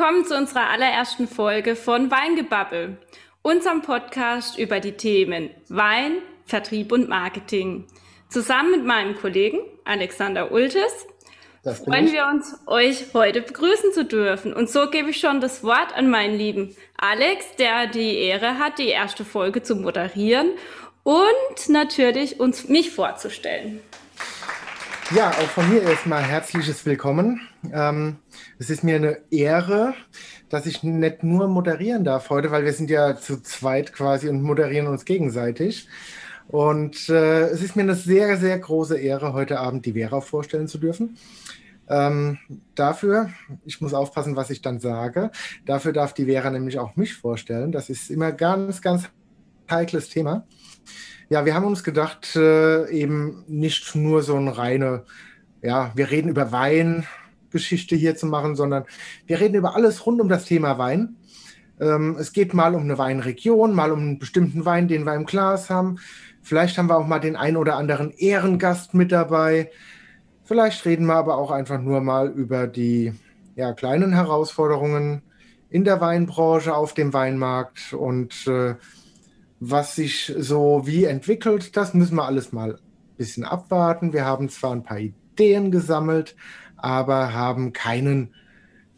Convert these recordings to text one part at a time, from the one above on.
willkommen zu unserer allerersten Folge von Weingebabbel, unserem Podcast über die Themen Wein, Vertrieb und Marketing. Zusammen mit meinem Kollegen Alexander Ultes freuen wir uns, euch heute begrüßen zu dürfen. Und so gebe ich schon das Wort an meinen lieben Alex, der die Ehre hat, die erste Folge zu moderieren und natürlich uns mich vorzustellen. Ja, auch von mir erstmal herzliches Willkommen. Ähm, es ist mir eine Ehre, dass ich nicht nur moderieren darf heute, weil wir sind ja zu zweit quasi und moderieren uns gegenseitig. Und äh, es ist mir eine sehr, sehr große Ehre, heute Abend die Vera vorstellen zu dürfen. Ähm, dafür, ich muss aufpassen, was ich dann sage, dafür darf die Vera nämlich auch mich vorstellen. Das ist immer ganz, ganz heikles Thema. Ja, wir haben uns gedacht, äh, eben nicht nur so eine reine, ja, wir reden über Weingeschichte hier zu machen, sondern wir reden über alles rund um das Thema Wein. Ähm, es geht mal um eine Weinregion, mal um einen bestimmten Wein, den wir im Glas haben. Vielleicht haben wir auch mal den ein oder anderen Ehrengast mit dabei. Vielleicht reden wir aber auch einfach nur mal über die ja, kleinen Herausforderungen in der Weinbranche, auf dem Weinmarkt und äh, was sich so wie entwickelt, das müssen wir alles mal ein bisschen abwarten. Wir haben zwar ein paar Ideen gesammelt, aber haben keinen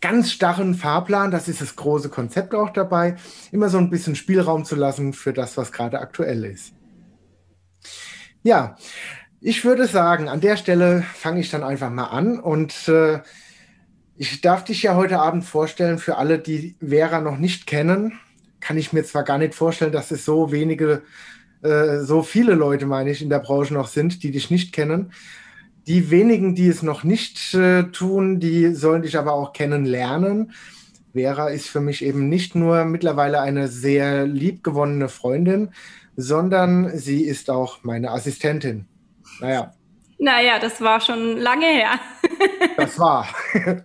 ganz starren Fahrplan. Das ist das große Konzept auch dabei, immer so ein bisschen Spielraum zu lassen für das, was gerade aktuell ist. Ja, ich würde sagen, an der Stelle fange ich dann einfach mal an und äh, ich darf dich ja heute Abend vorstellen für alle, die Vera noch nicht kennen kann ich mir zwar gar nicht vorstellen, dass es so wenige, äh, so viele Leute, meine ich, in der Branche noch sind, die dich nicht kennen. Die wenigen, die es noch nicht äh, tun, die sollen dich aber auch kennenlernen. Vera ist für mich eben nicht nur mittlerweile eine sehr liebgewonnene Freundin, sondern sie ist auch meine Assistentin. Naja. Naja, das war schon lange her. das war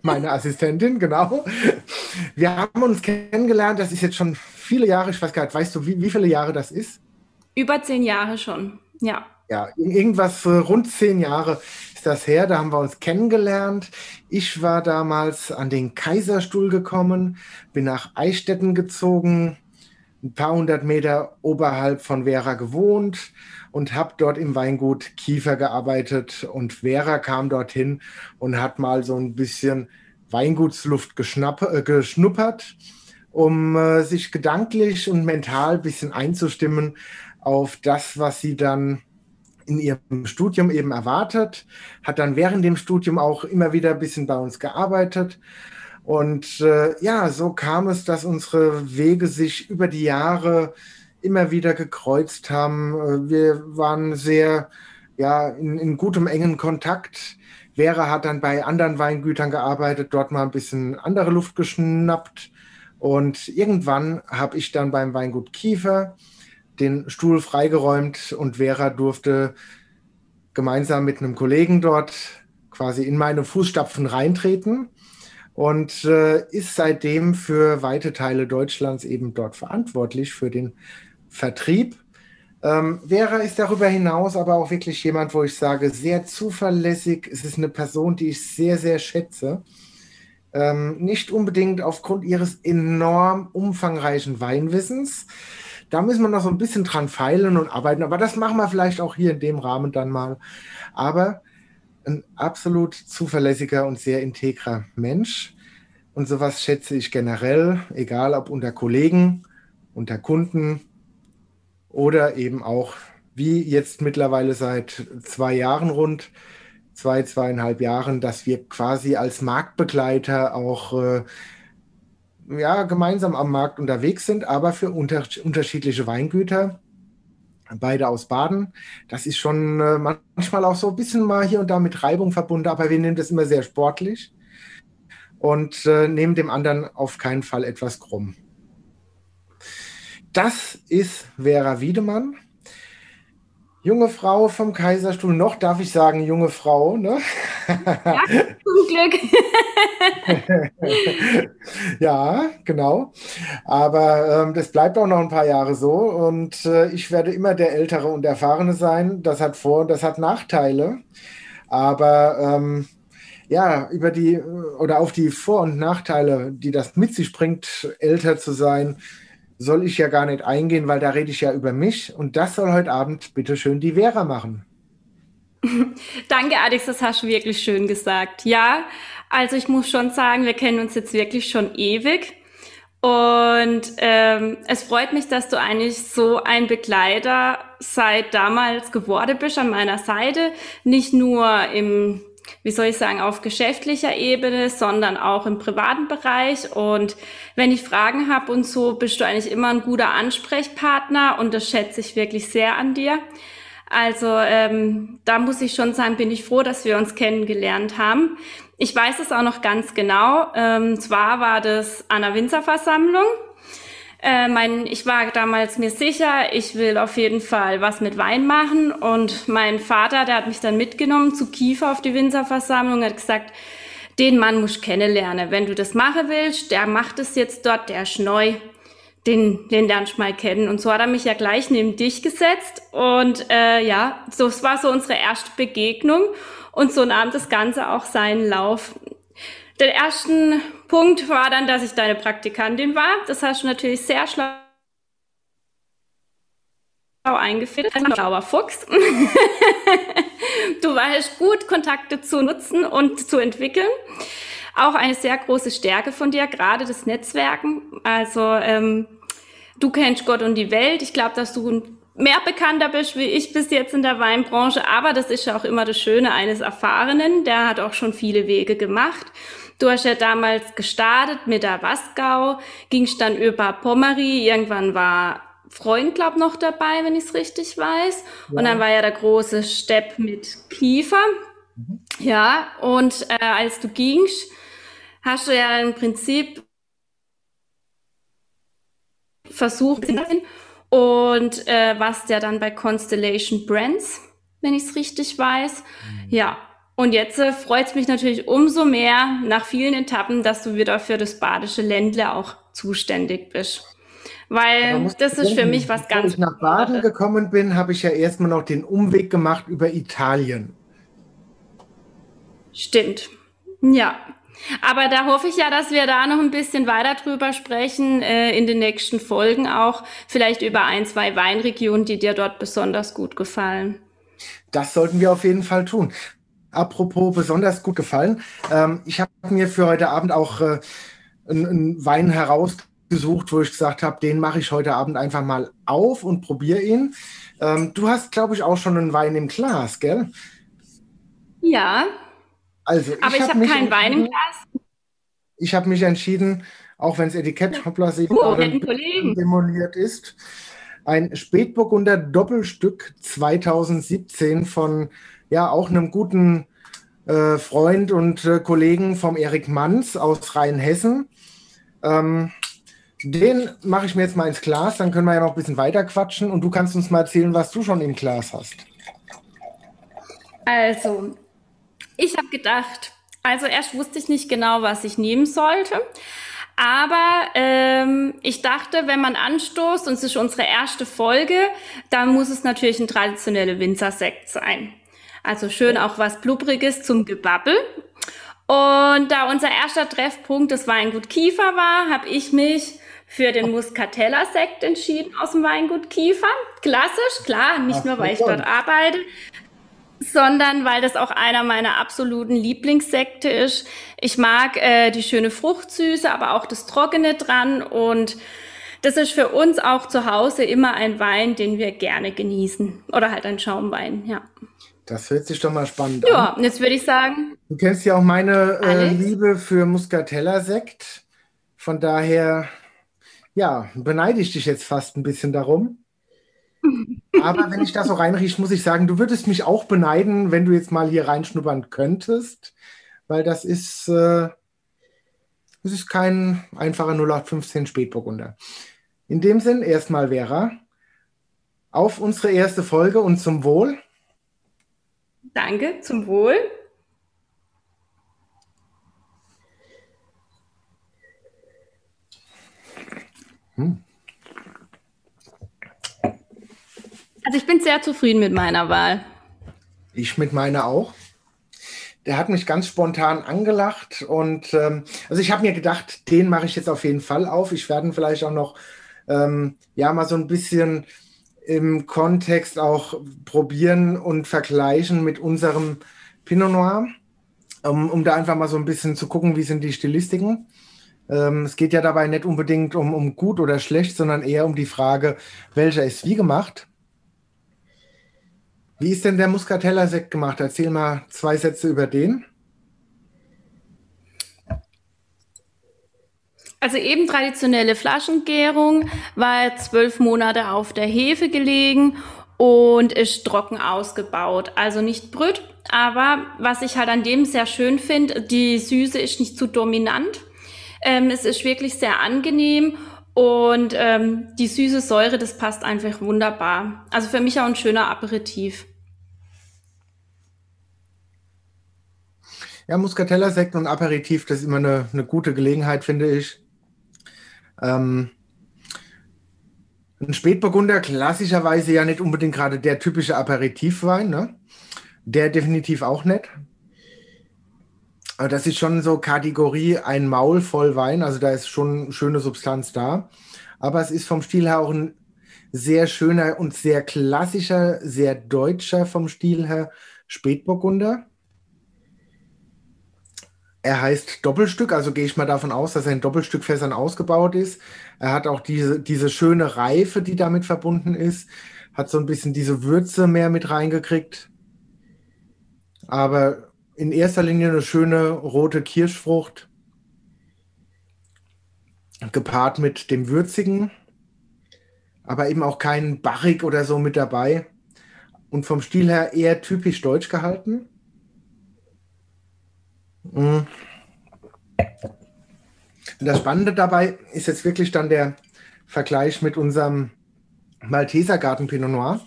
meine Assistentin, genau. Wir haben uns kennengelernt, das ist jetzt schon viele Jahre, ich weiß gar nicht, weißt du, wie, wie viele Jahre das ist? Über zehn Jahre schon, ja. Ja, irgendwas rund zehn Jahre ist das her, da haben wir uns kennengelernt. Ich war damals an den Kaiserstuhl gekommen, bin nach Eichstätten gezogen, ein paar hundert Meter oberhalb von Vera gewohnt und habe dort im Weingut Kiefer gearbeitet. Und Vera kam dorthin und hat mal so ein bisschen Weingutsluft äh, geschnuppert um äh, sich gedanklich und mental ein bisschen einzustimmen auf das, was sie dann in ihrem Studium eben erwartet, hat dann während dem Studium auch immer wieder ein bisschen bei uns gearbeitet. Und äh, ja, so kam es, dass unsere Wege sich über die Jahre immer wieder gekreuzt haben. Äh, wir waren sehr ja, in, in gutem, engen Kontakt. Vera hat dann bei anderen Weingütern gearbeitet, dort mal ein bisschen andere Luft geschnappt. Und irgendwann habe ich dann beim Weingut Kiefer den Stuhl freigeräumt und Vera durfte gemeinsam mit einem Kollegen dort quasi in meine Fußstapfen reintreten und äh, ist seitdem für weite Teile Deutschlands eben dort verantwortlich für den Vertrieb. Ähm, Vera ist darüber hinaus aber auch wirklich jemand, wo ich sage, sehr zuverlässig. Es ist eine Person, die ich sehr, sehr schätze. Ähm, nicht unbedingt aufgrund ihres enorm umfangreichen Weinwissens. Da müssen wir noch so ein bisschen dran feilen und arbeiten, aber das machen wir vielleicht auch hier in dem Rahmen dann mal. Aber ein absolut zuverlässiger und sehr integrer Mensch. Und sowas schätze ich generell, egal ob unter Kollegen, unter Kunden oder eben auch wie jetzt mittlerweile seit zwei Jahren rund zwei, zweieinhalb Jahren, dass wir quasi als Marktbegleiter auch äh, ja, gemeinsam am Markt unterwegs sind, aber für unter unterschiedliche Weingüter. Beide aus Baden. Das ist schon äh, manchmal auch so ein bisschen mal hier und da mit Reibung verbunden, aber wir nehmen das immer sehr sportlich und äh, nehmen dem anderen auf keinen Fall etwas krumm. Das ist Vera Wiedemann junge Frau vom Kaiserstuhl. Noch darf ich sagen, junge Frau, ne? Ja, zum Glück. ja, genau. Aber ähm, das bleibt auch noch ein paar Jahre so. Und äh, ich werde immer der Ältere und Erfahrene sein. Das hat Vor- und das hat Nachteile. Aber ähm, ja, über die oder auf die Vor- und Nachteile, die das mit sich bringt, älter zu sein, soll ich ja gar nicht eingehen, weil da rede ich ja über mich. Und das soll heute Abend bitte schön die Vera machen. Danke, Alex, das hast du wirklich schön gesagt. Ja, also ich muss schon sagen, wir kennen uns jetzt wirklich schon ewig. Und ähm, es freut mich, dass du eigentlich so ein Begleiter seit damals geworden bist an meiner Seite. Nicht nur im wie soll ich sagen, auf geschäftlicher Ebene, sondern auch im privaten Bereich. Und wenn ich Fragen habe und so, bist du eigentlich immer ein guter Ansprechpartner und das schätze ich wirklich sehr an dir. Also ähm, da muss ich schon sagen, bin ich froh, dass wir uns kennengelernt haben. Ich weiß es auch noch ganz genau. Ähm, zwar war das an der Winzerversammlung äh, mein, ich war damals mir sicher, ich will auf jeden Fall was mit Wein machen. Und mein Vater, der hat mich dann mitgenommen zu Kiefer auf die Winzerversammlung, hat gesagt, den Mann musst kennenlernen. Wenn du das machen willst, der macht es jetzt dort, der ist neu. Den, den lernst du mal kennen. Und so hat er mich ja gleich neben dich gesetzt. Und äh, ja, so es war so unsere erste Begegnung. Und so nahm das Ganze auch seinen Lauf. Der ersten Punkt war dann, dass ich deine Praktikantin war. Das hast du natürlich sehr schlau eingeführt. Ein schlauer Fuchs. du weißt gut, Kontakte zu nutzen und zu entwickeln. Auch eine sehr große Stärke von dir, gerade das Netzwerken. Also ähm, du kennst Gott und die Welt. Ich glaube, dass du mehr bekannter bist wie ich bis jetzt in der Weinbranche. Aber das ist ja auch immer das Schöne eines Erfahrenen. Der hat auch schon viele Wege gemacht. Du hast ja damals gestartet mit der Wasgau, gingst dann über Pommery, irgendwann war Freund, glaub noch dabei, wenn ich es richtig weiß. Ja. Und dann war ja der große Stepp mit Kiefer. Mhm. Ja, und äh, als du gingst, hast du ja im Prinzip versucht und äh, was ja dann bei Constellation Brands, wenn ich es richtig weiß. Mhm. Ja, und jetzt äh, freut es mich natürlich umso mehr nach vielen Etappen, dass du wieder für das badische Ländle auch zuständig bist. Weil das ist denken, für mich was ganz. Als ich nach Baden gekommen bin, habe ich ja erstmal noch den Umweg gemacht über Italien. Stimmt. Ja. Aber da hoffe ich ja, dass wir da noch ein bisschen weiter drüber sprechen, äh, in den nächsten Folgen auch. Vielleicht über ein, zwei Weinregionen, die dir dort besonders gut gefallen. Das sollten wir auf jeden Fall tun apropos besonders gut gefallen. Ähm, ich habe mir für heute Abend auch äh, einen Wein herausgesucht, wo ich gesagt habe, den mache ich heute Abend einfach mal auf und probiere ihn. Ähm, du hast, glaube ich, auch schon einen Wein im Glas, gell? Ja. Also, Aber ich, ich habe hab keinen Wein im Glas. Ich habe mich entschieden, auch wenn das Etikett hoppla sich oh, demoliert ist, ein Spätburgunder Doppelstück 2017 von ja auch einem guten äh, Freund und äh, Kollegen vom Erik Manns aus Rheinhessen. Ähm, den mache ich mir jetzt mal ins Glas, dann können wir ja noch ein bisschen weiter quatschen und du kannst uns mal erzählen, was du schon im Glas hast. Also, ich habe gedacht, also erst wusste ich nicht genau, was ich nehmen sollte. Aber ähm, ich dachte, wenn man anstoßt und es ist unsere erste Folge, dann muss es natürlich ein traditioneller Winzersekt sein. Also schön auch was Blubbriges zum Gebabbel. Und da unser erster Treffpunkt das Weingut Kiefer war, habe ich mich für den Muscatella-Sekt entschieden aus dem Weingut Kiefer. Klassisch, klar, nicht Ach, nur, weil ich dort arbeite, sondern weil das auch einer meiner absoluten Lieblingssekte ist. Ich mag äh, die schöne Fruchtsüße, aber auch das Trockene dran und das ist für uns auch zu Hause immer ein Wein, den wir gerne genießen. Oder halt ein Schaumwein, ja. Das hört sich doch mal spannend ja, an. Ja, jetzt würde ich sagen. Du kennst ja auch meine äh, Liebe für Muscatella-Sekt. Von daher, ja, beneide ich dich jetzt fast ein bisschen darum. Aber wenn ich da so reinrieche, muss ich sagen, du würdest mich auch beneiden, wenn du jetzt mal hier reinschnuppern könntest, weil das ist, äh, das ist kein einfacher 0815 Spätburgunder. In dem Sinn, erstmal Vera, auf unsere erste Folge und zum Wohl. Danke, zum Wohl. Hm. Also ich bin sehr zufrieden mit meiner Wahl. Ich mit meiner auch. der hat mich ganz spontan angelacht und ähm, also ich habe mir gedacht, den mache ich jetzt auf jeden Fall auf. Ich werde vielleicht auch noch ähm, ja mal so ein bisschen im Kontext auch probieren und vergleichen mit unserem Pinot Noir, um, um da einfach mal so ein bisschen zu gucken, wie sind die Stilistiken. Ähm, es geht ja dabei nicht unbedingt um, um gut oder schlecht, sondern eher um die Frage, welcher ist wie gemacht. Wie ist denn der Muscatella-Sekt gemacht? Erzähl mal zwei Sätze über den. Also eben traditionelle Flaschengärung, war zwölf Monate auf der Hefe gelegen und ist trocken ausgebaut. Also nicht brüt, aber was ich halt an dem sehr schön finde, die Süße ist nicht zu dominant. Ähm, es ist wirklich sehr angenehm und ähm, die süße Säure, das passt einfach wunderbar. Also für mich auch ein schöner Aperitif. Ja, Muscatella-Sekt und Aperitif, das ist immer eine, eine gute Gelegenheit, finde ich. Ähm, ein Spätburgunder, klassischerweise ja nicht unbedingt gerade der typische Aperitivwein, ne? Der definitiv auch nicht. Aber das ist schon so Kategorie ein Maul voll Wein, also da ist schon schöne Substanz da. Aber es ist vom Stil her auch ein sehr schöner und sehr klassischer, sehr deutscher vom Stil her Spätburgunder. Er heißt Doppelstück, also gehe ich mal davon aus, dass er in Doppelstückfässern ausgebaut ist. Er hat auch diese, diese schöne Reife, die damit verbunden ist. Hat so ein bisschen diese Würze mehr mit reingekriegt. Aber in erster Linie eine schöne rote Kirschfrucht. Gepaart mit dem Würzigen. Aber eben auch kein Barrik oder so mit dabei. Und vom Stil her eher typisch deutsch gehalten. Mhm. Das Spannende dabei ist jetzt wirklich dann der Vergleich mit unserem Malteser Garten Pinot Noir.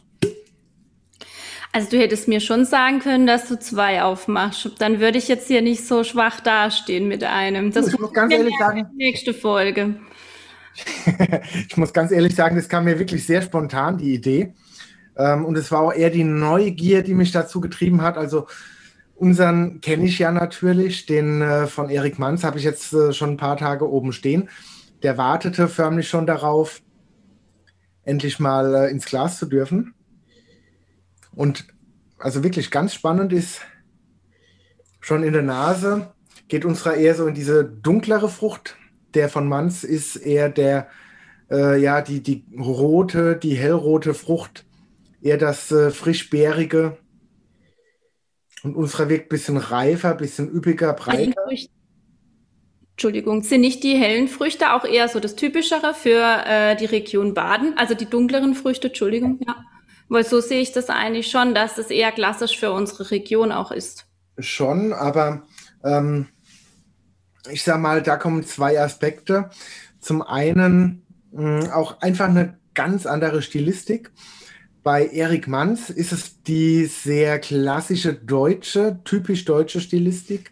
Also du hättest mir schon sagen können, dass du zwei aufmachst. Dann würde ich jetzt hier nicht so schwach dastehen mit einem. Das ich muss ganz ehrlich sagen. Nächste Folge. ich muss ganz ehrlich sagen, das kam mir wirklich sehr spontan, die Idee. Ähm, und es war auch eher die Neugier, die mich dazu getrieben hat. Also Unseren kenne ich ja natürlich, den äh, von Erik Manns habe ich jetzt äh, schon ein paar Tage oben stehen. Der wartete förmlich schon darauf, endlich mal äh, ins Glas zu dürfen. Und also wirklich ganz spannend ist, schon in der Nase geht unserer eher so in diese dunklere Frucht. Der von Manns ist eher der, äh, ja, die, die rote, die hellrote Frucht, eher das äh, frischbeerige und unserer wirkt ein bisschen reifer, ein bisschen üppiger, breiter. Entschuldigung, sind nicht die hellen Früchte auch eher so das Typischere für äh, die Region Baden? Also die dunkleren Früchte, Entschuldigung, ja. Weil so sehe ich das eigentlich schon, dass das eher klassisch für unsere Region auch ist. Schon, aber ähm, ich sag mal, da kommen zwei Aspekte. Zum einen mh, hm, auch einfach eine ganz andere Stilistik. Bei Erik Manns ist es die sehr klassische deutsche, typisch deutsche Stilistik.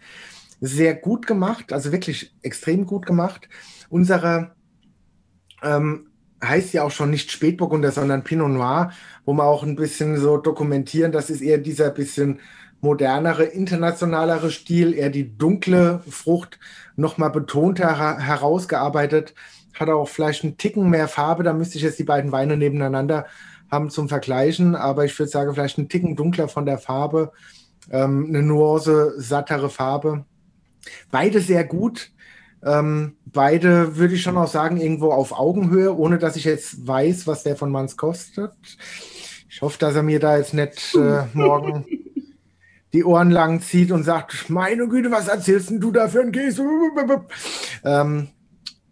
Sehr gut gemacht, also wirklich extrem gut gemacht. Unsere ähm, heißt ja auch schon nicht Spätburgunder, sondern Pinot Noir, wo wir auch ein bisschen so dokumentieren, das ist eher dieser bisschen modernere, internationalere Stil, eher die dunkle Frucht nochmal betonter herausgearbeitet, hat auch vielleicht einen Ticken mehr Farbe, da müsste ich jetzt die beiden Weine nebeneinander haben zum Vergleichen, aber ich würde sagen, vielleicht ein Ticken dunkler von der Farbe, ähm, eine Nuance, sattere Farbe. Beide sehr gut. Ähm, beide würde ich schon auch sagen, irgendwo auf Augenhöhe, ohne dass ich jetzt weiß, was der von Manns kostet. Ich hoffe, dass er mir da jetzt nicht äh, morgen die Ohren lang zieht und sagt, meine Güte, was erzählst du da für ein Käse? ähm,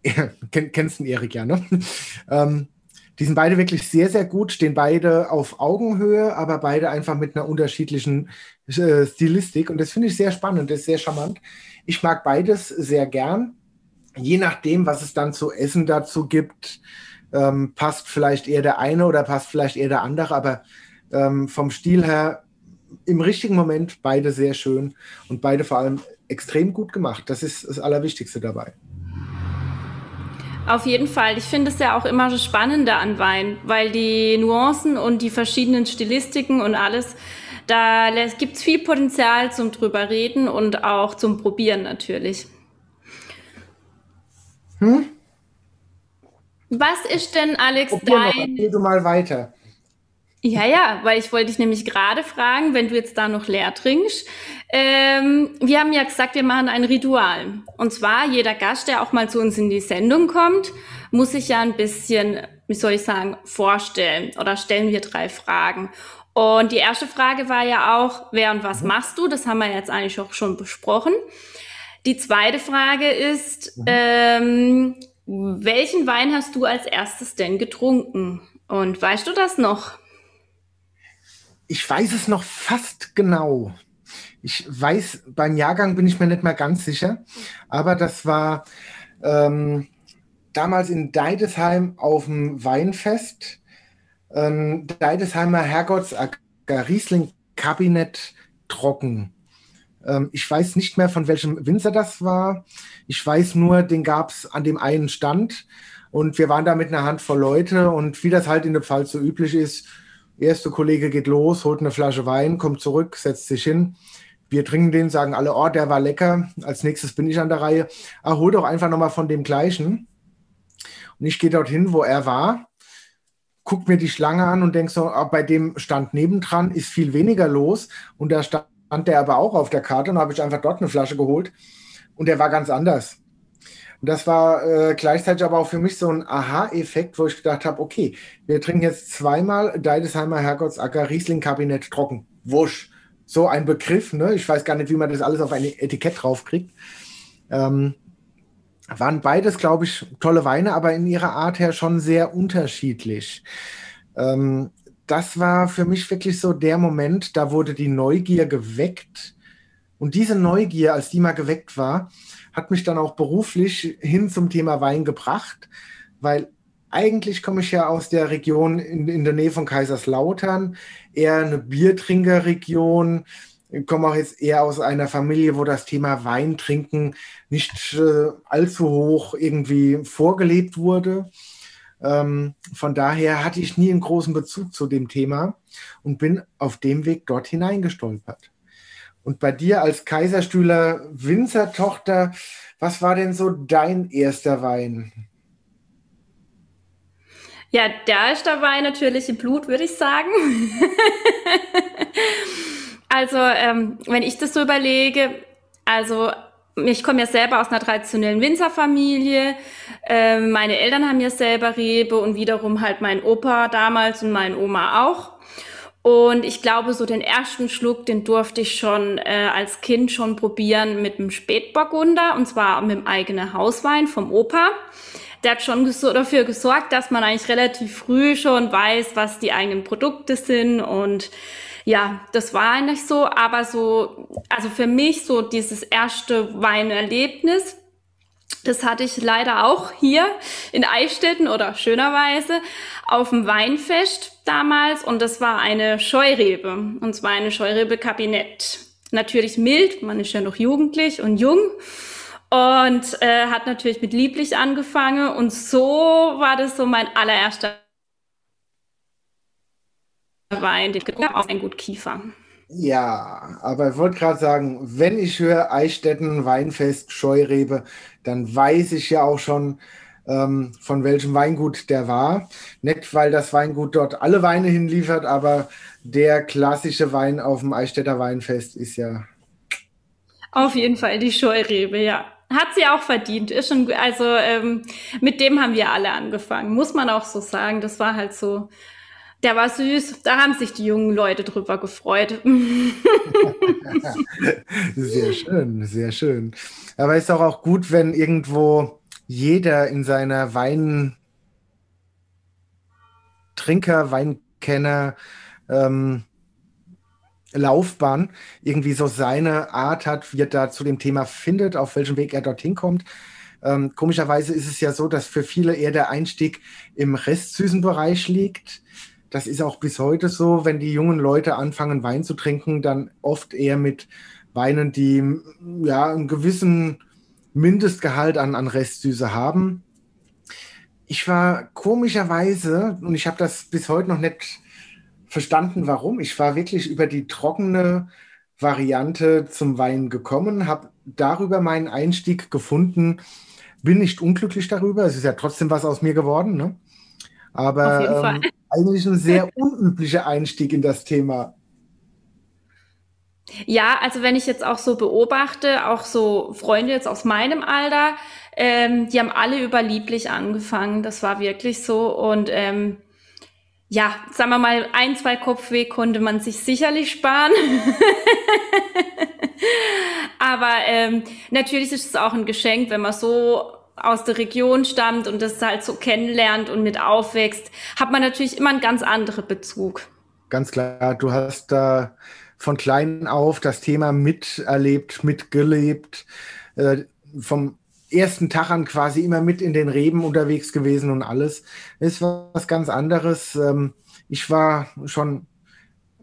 kennst du Erik ja, ne? ähm, die sind beide wirklich sehr, sehr gut, stehen beide auf Augenhöhe, aber beide einfach mit einer unterschiedlichen äh, Stilistik. Und das finde ich sehr spannend, das ist sehr charmant. Ich mag beides sehr gern. Je nachdem, was es dann zu essen dazu gibt, ähm, passt vielleicht eher der eine oder passt vielleicht eher der andere, aber ähm, vom Stil her im richtigen Moment beide sehr schön und beide vor allem extrem gut gemacht. Das ist das Allerwichtigste dabei. Auf jeden Fall. Ich finde es ja auch immer so spannender an Wein, weil die Nuancen und die verschiedenen Stilistiken und alles, da gibt es viel Potenzial zum drüber reden und auch zum Probieren natürlich. Hm? Was ist denn, Alex, Probier dein... Noch, du mal weiter. Ja, ja, weil ich wollte dich nämlich gerade fragen, wenn du jetzt da noch leer trinkst. Ähm, wir haben ja gesagt, wir machen ein Ritual. Und zwar, jeder Gast, der auch mal zu uns in die Sendung kommt, muss sich ja ein bisschen, wie soll ich sagen, vorstellen. Oder stellen wir drei Fragen. Und die erste Frage war ja auch, wer und was mhm. machst du? Das haben wir jetzt eigentlich auch schon besprochen. Die zweite Frage ist, mhm. ähm, welchen Wein hast du als erstes denn getrunken? Und weißt du das noch? Ich weiß es noch fast genau. Ich weiß, beim Jahrgang bin ich mir nicht mehr ganz sicher, aber das war ähm, damals in Deidesheim auf dem Weinfest. Ähm, Deidesheimer Herrgottsacker Riesling Kabinett trocken. Ähm, ich weiß nicht mehr, von welchem Winzer das war. Ich weiß nur, den gab es an dem einen Stand und wir waren da mit einer Handvoll Leute und wie das halt in der Pfalz so üblich ist, erste Kollege geht los, holt eine Flasche Wein, kommt zurück, setzt sich hin. Wir trinken den, sagen alle, oh, der war lecker. Als nächstes bin ich an der Reihe. Ah, hol doch einfach nochmal von dem gleichen. Und ich gehe dorthin, wo er war, guck mir die Schlange an und denk so, ah, bei dem Stand nebendran ist viel weniger los. Und da stand der aber auch auf der Karte und habe ich einfach dort eine Flasche geholt. Und der war ganz anders. Das war äh, gleichzeitig aber auch für mich so ein Aha-Effekt, wo ich gedacht habe, okay, wir trinken jetzt zweimal Deidesheimer Herrgottsacker Riesling Kabinett trocken. Wusch. So ein Begriff, ne? Ich weiß gar nicht, wie man das alles auf ein Etikett draufkriegt. Ähm, waren beides, glaube ich, tolle Weine, aber in ihrer Art her schon sehr unterschiedlich. Ähm, das war für mich wirklich so der Moment, da wurde die Neugier geweckt. Und diese Neugier, als die mal geweckt war, hat mich dann auch beruflich hin zum Thema Wein gebracht, weil eigentlich komme ich ja aus der Region in, in der Nähe von Kaiserslautern, eher eine Biertrinkerregion. Ich komme auch jetzt eher aus einer Familie, wo das Thema Wein trinken nicht äh, allzu hoch irgendwie vorgelebt wurde. Ähm, von daher hatte ich nie einen großen Bezug zu dem Thema und bin auf dem Weg dort hineingestolpert. Und bei dir als Kaiserstühler Winzertochter, was war denn so dein erster Wein? Ja, der erste Wein natürlich im Blut, würde ich sagen. also, ähm, wenn ich das so überlege, also ich komme ja selber aus einer traditionellen Winzerfamilie. Ähm, meine Eltern haben ja selber Rebe und wiederum halt mein Opa damals und mein Oma auch. Und ich glaube, so den ersten Schluck, den durfte ich schon äh, als Kind schon probieren mit dem Spätburgunder und zwar mit dem eigenen Hauswein vom Opa. Der hat schon ges dafür gesorgt, dass man eigentlich relativ früh schon weiß, was die eigenen Produkte sind. Und ja, das war eigentlich so, aber so, also für mich so dieses erste Weinerlebnis, das hatte ich leider auch hier in Eichstätten oder schönerweise auf dem Weinfest damals und das war eine Scheurebe und zwar eine Scheurebe-Kabinett. Natürlich mild, man ist ja noch jugendlich und jung und äh, hat natürlich mit lieblich angefangen und so war das so mein allererster Wein, den auf ein Gut Kiefer. Ja, aber ich wollte gerade sagen, wenn ich höre Eichstätten, Weinfest, Scheurebe, dann weiß ich ja auch schon, ähm, von welchem Weingut der war. Nicht, weil das Weingut dort alle Weine hinliefert, aber der klassische Wein auf dem Eichstätter Weinfest ist ja. Auf jeden Fall die Scheurebe, ja. Hat sie auch verdient. Ist schon, also ähm, mit dem haben wir alle angefangen, muss man auch so sagen. Das war halt so der war süß. Da haben sich die jungen Leute drüber gefreut. sehr schön, sehr schön. Aber ist doch auch gut, wenn irgendwo jeder in seiner Weintrinker, Weinkenner ähm, Laufbahn irgendwie so seine Art hat, wie er da zu dem Thema findet, auf welchem Weg er dorthin kommt. Ähm, komischerweise ist es ja so, dass für viele eher der Einstieg im restsüßen Bereich liegt das ist auch bis heute so, wenn die jungen Leute anfangen, Wein zu trinken, dann oft eher mit Weinen, die ja einen gewissen Mindestgehalt an, an Restsüße haben. ich war komischerweise, und ich habe das bis heute noch nicht verstanden, warum, ich war wirklich über die trockene Variante zum Wein gekommen, habe darüber meinen Einstieg gefunden, bin nicht unglücklich darüber, es ist ja trotzdem was aus mir geworden, ne? aber ähm, eigentlich ein sehr unüblicher Einstieg in das Thema. Ja, also wenn ich jetzt auch so beobachte, auch so Freunde jetzt aus meinem Alter, ähm, die haben alle über lieblich angefangen. Das war wirklich so. Und ähm, ja, sagen wir mal, ein, zwei Kopfweh konnte man sich sicherlich sparen. Aber ähm, natürlich ist es auch ein Geschenk, wenn man so aus der Region stammt und das halt so kennenlernt und mit aufwächst, hat man natürlich immer einen ganz anderen Bezug. Ganz klar, du hast da von klein auf das Thema miterlebt, mitgelebt, äh, vom ersten Tag an quasi immer mit in den Reben unterwegs gewesen und alles. ist was ganz anderes. Ähm, ich war schon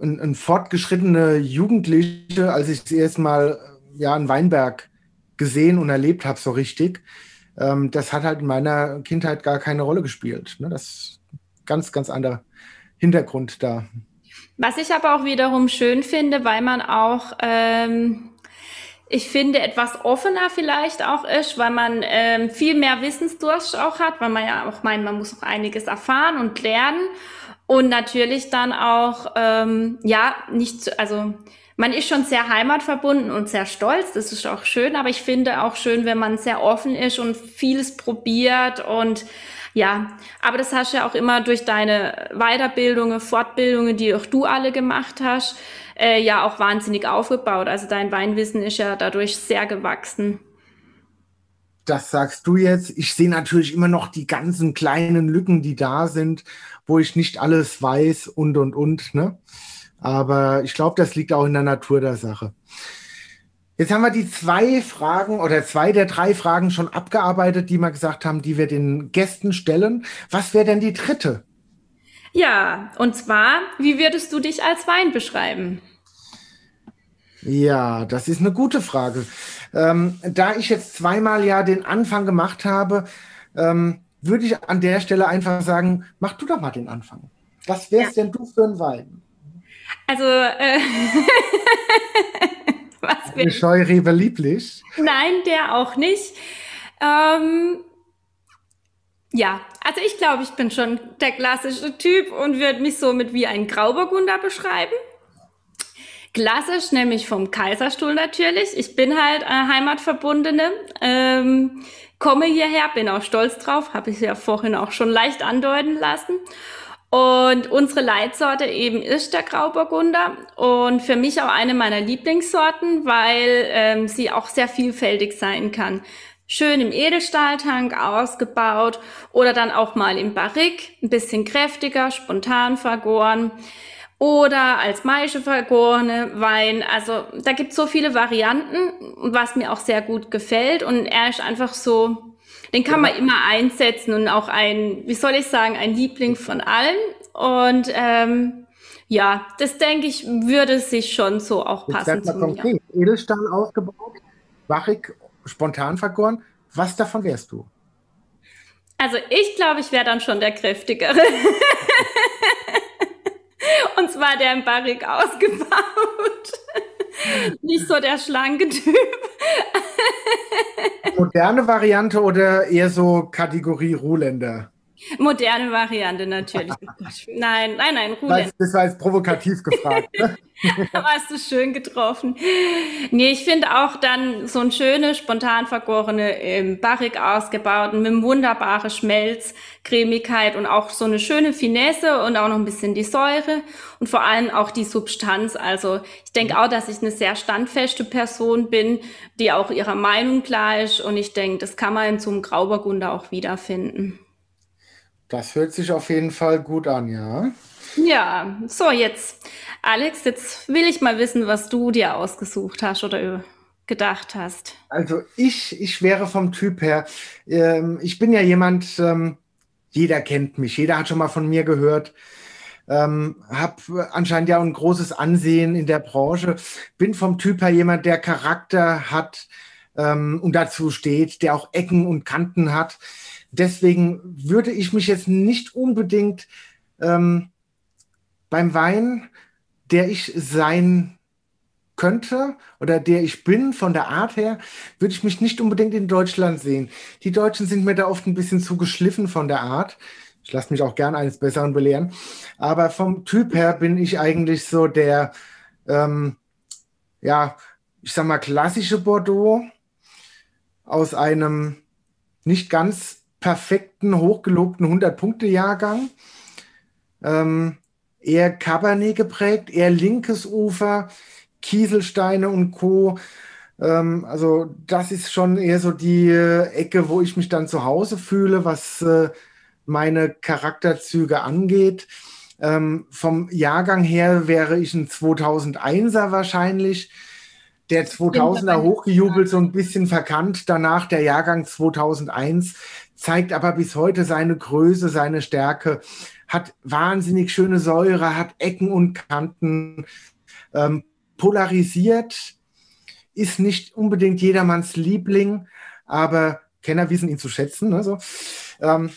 ein, ein fortgeschrittene Jugendliche, als ich das erste Mal ja, in Weinberg gesehen und erlebt habe, so richtig. Ähm, das hat halt in meiner Kindheit gar keine Rolle gespielt. Ne? Das ist ganz, ganz anderer Hintergrund da. Was ich aber auch wiederum schön finde, weil man auch ähm, ich finde, etwas offener vielleicht auch ist, weil man ähm, viel mehr Wissensdurst auch hat, weil man ja auch meint, man muss auch einiges erfahren und lernen und natürlich dann auch, ähm, ja, nicht, also man ist schon sehr heimatverbunden und sehr stolz, das ist auch schön, aber ich finde auch schön, wenn man sehr offen ist und vieles probiert und ja, aber das hast du ja auch immer durch deine Weiterbildungen, Fortbildungen, die auch du alle gemacht hast, äh, ja auch wahnsinnig aufgebaut. Also dein Weinwissen ist ja dadurch sehr gewachsen. Das sagst du jetzt. Ich sehe natürlich immer noch die ganzen kleinen Lücken, die da sind, wo ich nicht alles weiß und und und. Ne? Aber ich glaube, das liegt auch in der Natur der Sache. Jetzt haben wir die zwei Fragen oder zwei der drei Fragen schon abgearbeitet, die wir gesagt haben, die wir den Gästen stellen. Was wäre denn die dritte? Ja, und zwar, wie würdest du dich als Wein beschreiben? Ja, das ist eine gute Frage. Ähm, da ich jetzt zweimal ja den Anfang gemacht habe, ähm, würde ich an der Stelle einfach sagen, mach du doch mal den Anfang. Was wärst ja. denn du für ein Wein? Also, äh, Was will Scheurebe lieblich? Nein, der auch nicht. Ähm, ja, also ich glaube, ich bin schon der klassische Typ und würde mich somit wie ein Grauburgunder beschreiben. Klassisch, nämlich vom Kaiserstuhl natürlich. Ich bin halt äh, Heimatverbundene, ähm, komme hierher, bin auch stolz drauf, habe ich ja vorhin auch schon leicht andeuten lassen. Und unsere Leitsorte eben ist der Grauburgunder und für mich auch eine meiner Lieblingssorten, weil ähm, sie auch sehr vielfältig sein kann. Schön im Edelstahltank ausgebaut oder dann auch mal im Barrique, ein bisschen kräftiger, spontan vergoren oder als Maische vergorene Wein. Also da gibt es so viele Varianten, was mir auch sehr gut gefällt und er ist einfach so den kann man immer einsetzen und auch ein, wie soll ich sagen, ein Liebling von allen. Und ähm, ja, das denke ich, würde sich schon so auch passen Jetzt zu konkret. mir. Edelstahl aufgebaut, wachig, spontan vergoren. Was davon wärst du? Also ich glaube, ich wäre dann schon der kräftigere. Und zwar der im Barrik ausgebaut. Nicht so der schlanke Typ. Moderne Variante oder eher so Kategorie Ruhländer? Moderne Variante natürlich. nein, nein, nein, Ruhländer. Das war jetzt provokativ gefragt. Ne? da hast du schön getroffen. Nee, ich finde auch dann so ein schöne, spontan vergorene, im Barrik ausgebauten, mit einem wunderbaren Schmelz, Cremigkeit und auch so eine schöne Finesse und auch noch ein bisschen die Säure und vor allem auch die Substanz. Also ich denke auch, dass ich eine sehr standfeste Person bin, die auch ihrer Meinung klar ist und ich denke, das kann man in so einem Grauburgunder auch wiederfinden. Das hört sich auf jeden Fall gut an, ja. Ja, so jetzt, Alex, jetzt will ich mal wissen, was du dir ausgesucht hast oder gedacht hast. Also ich, ich wäre vom Typ her, ähm, ich bin ja jemand, ähm, jeder kennt mich, jeder hat schon mal von mir gehört, ähm, habe anscheinend ja ein großes Ansehen in der Branche, bin vom Typ her jemand, der Charakter hat ähm, und dazu steht, der auch Ecken und Kanten hat deswegen würde ich mich jetzt nicht unbedingt ähm, beim Wein, der ich sein könnte oder der ich bin von der Art her, würde ich mich nicht unbedingt in Deutschland sehen. Die Deutschen sind mir da oft ein bisschen zu geschliffen von der Art. Ich lasse mich auch gern eines Besseren belehren. Aber vom Typ her bin ich eigentlich so der, ähm, ja, ich sag mal, klassische Bordeaux aus einem nicht ganz perfekten, hochgelobten 100-Punkte-Jahrgang. Ähm, eher Cabernet geprägt, eher linkes Ufer, Kieselsteine und Co. Ähm, also das ist schon eher so die äh, Ecke, wo ich mich dann zu Hause fühle, was äh, meine Charakterzüge angeht. Ähm, vom Jahrgang her wäre ich ein 2001er wahrscheinlich. Der 2000er hochgejubelt, so ein bisschen verkannt. Danach der Jahrgang 2001 zeigt aber bis heute seine Größe, seine Stärke, hat wahnsinnig schöne Säure, hat Ecken und Kanten, ähm, polarisiert, ist nicht unbedingt jedermanns Liebling, aber Kenner wissen ihn zu schätzen. Also, ähm,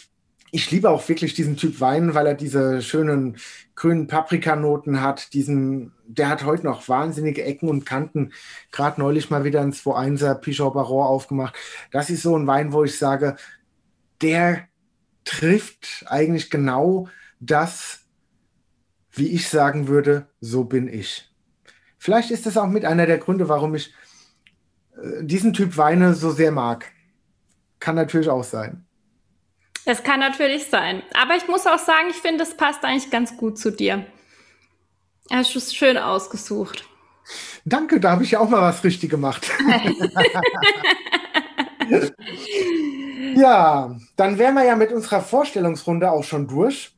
ich liebe auch wirklich diesen Typ Wein, weil er diese schönen grünen Paprikanoten hat. Diesen, der hat heute noch wahnsinnige Ecken und Kanten. Gerade neulich mal wieder ein 2-1er Pichot Baron aufgemacht. Das ist so ein Wein, wo ich sage, der trifft eigentlich genau das, wie ich sagen würde, so bin ich. Vielleicht ist das auch mit einer der Gründe, warum ich äh, diesen Typ Weine so sehr mag. Kann natürlich auch sein. Es kann natürlich sein. Aber ich muss auch sagen, ich finde, es passt eigentlich ganz gut zu dir. Hast du es schön ausgesucht. Danke, da habe ich ja auch mal was richtig gemacht. ja, dann wären wir ja mit unserer Vorstellungsrunde auch schon durch.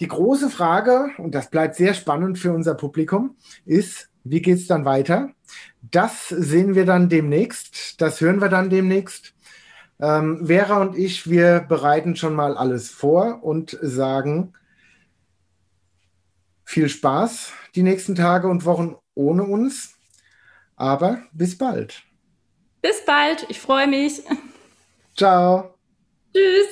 Die große Frage, und das bleibt sehr spannend für unser Publikum, ist, wie geht es dann weiter? Das sehen wir dann demnächst, das hören wir dann demnächst. Ähm, Vera und ich, wir bereiten schon mal alles vor und sagen viel Spaß die nächsten Tage und Wochen ohne uns. Aber bis bald. Bis bald, ich freue mich. Ciao. Tschüss.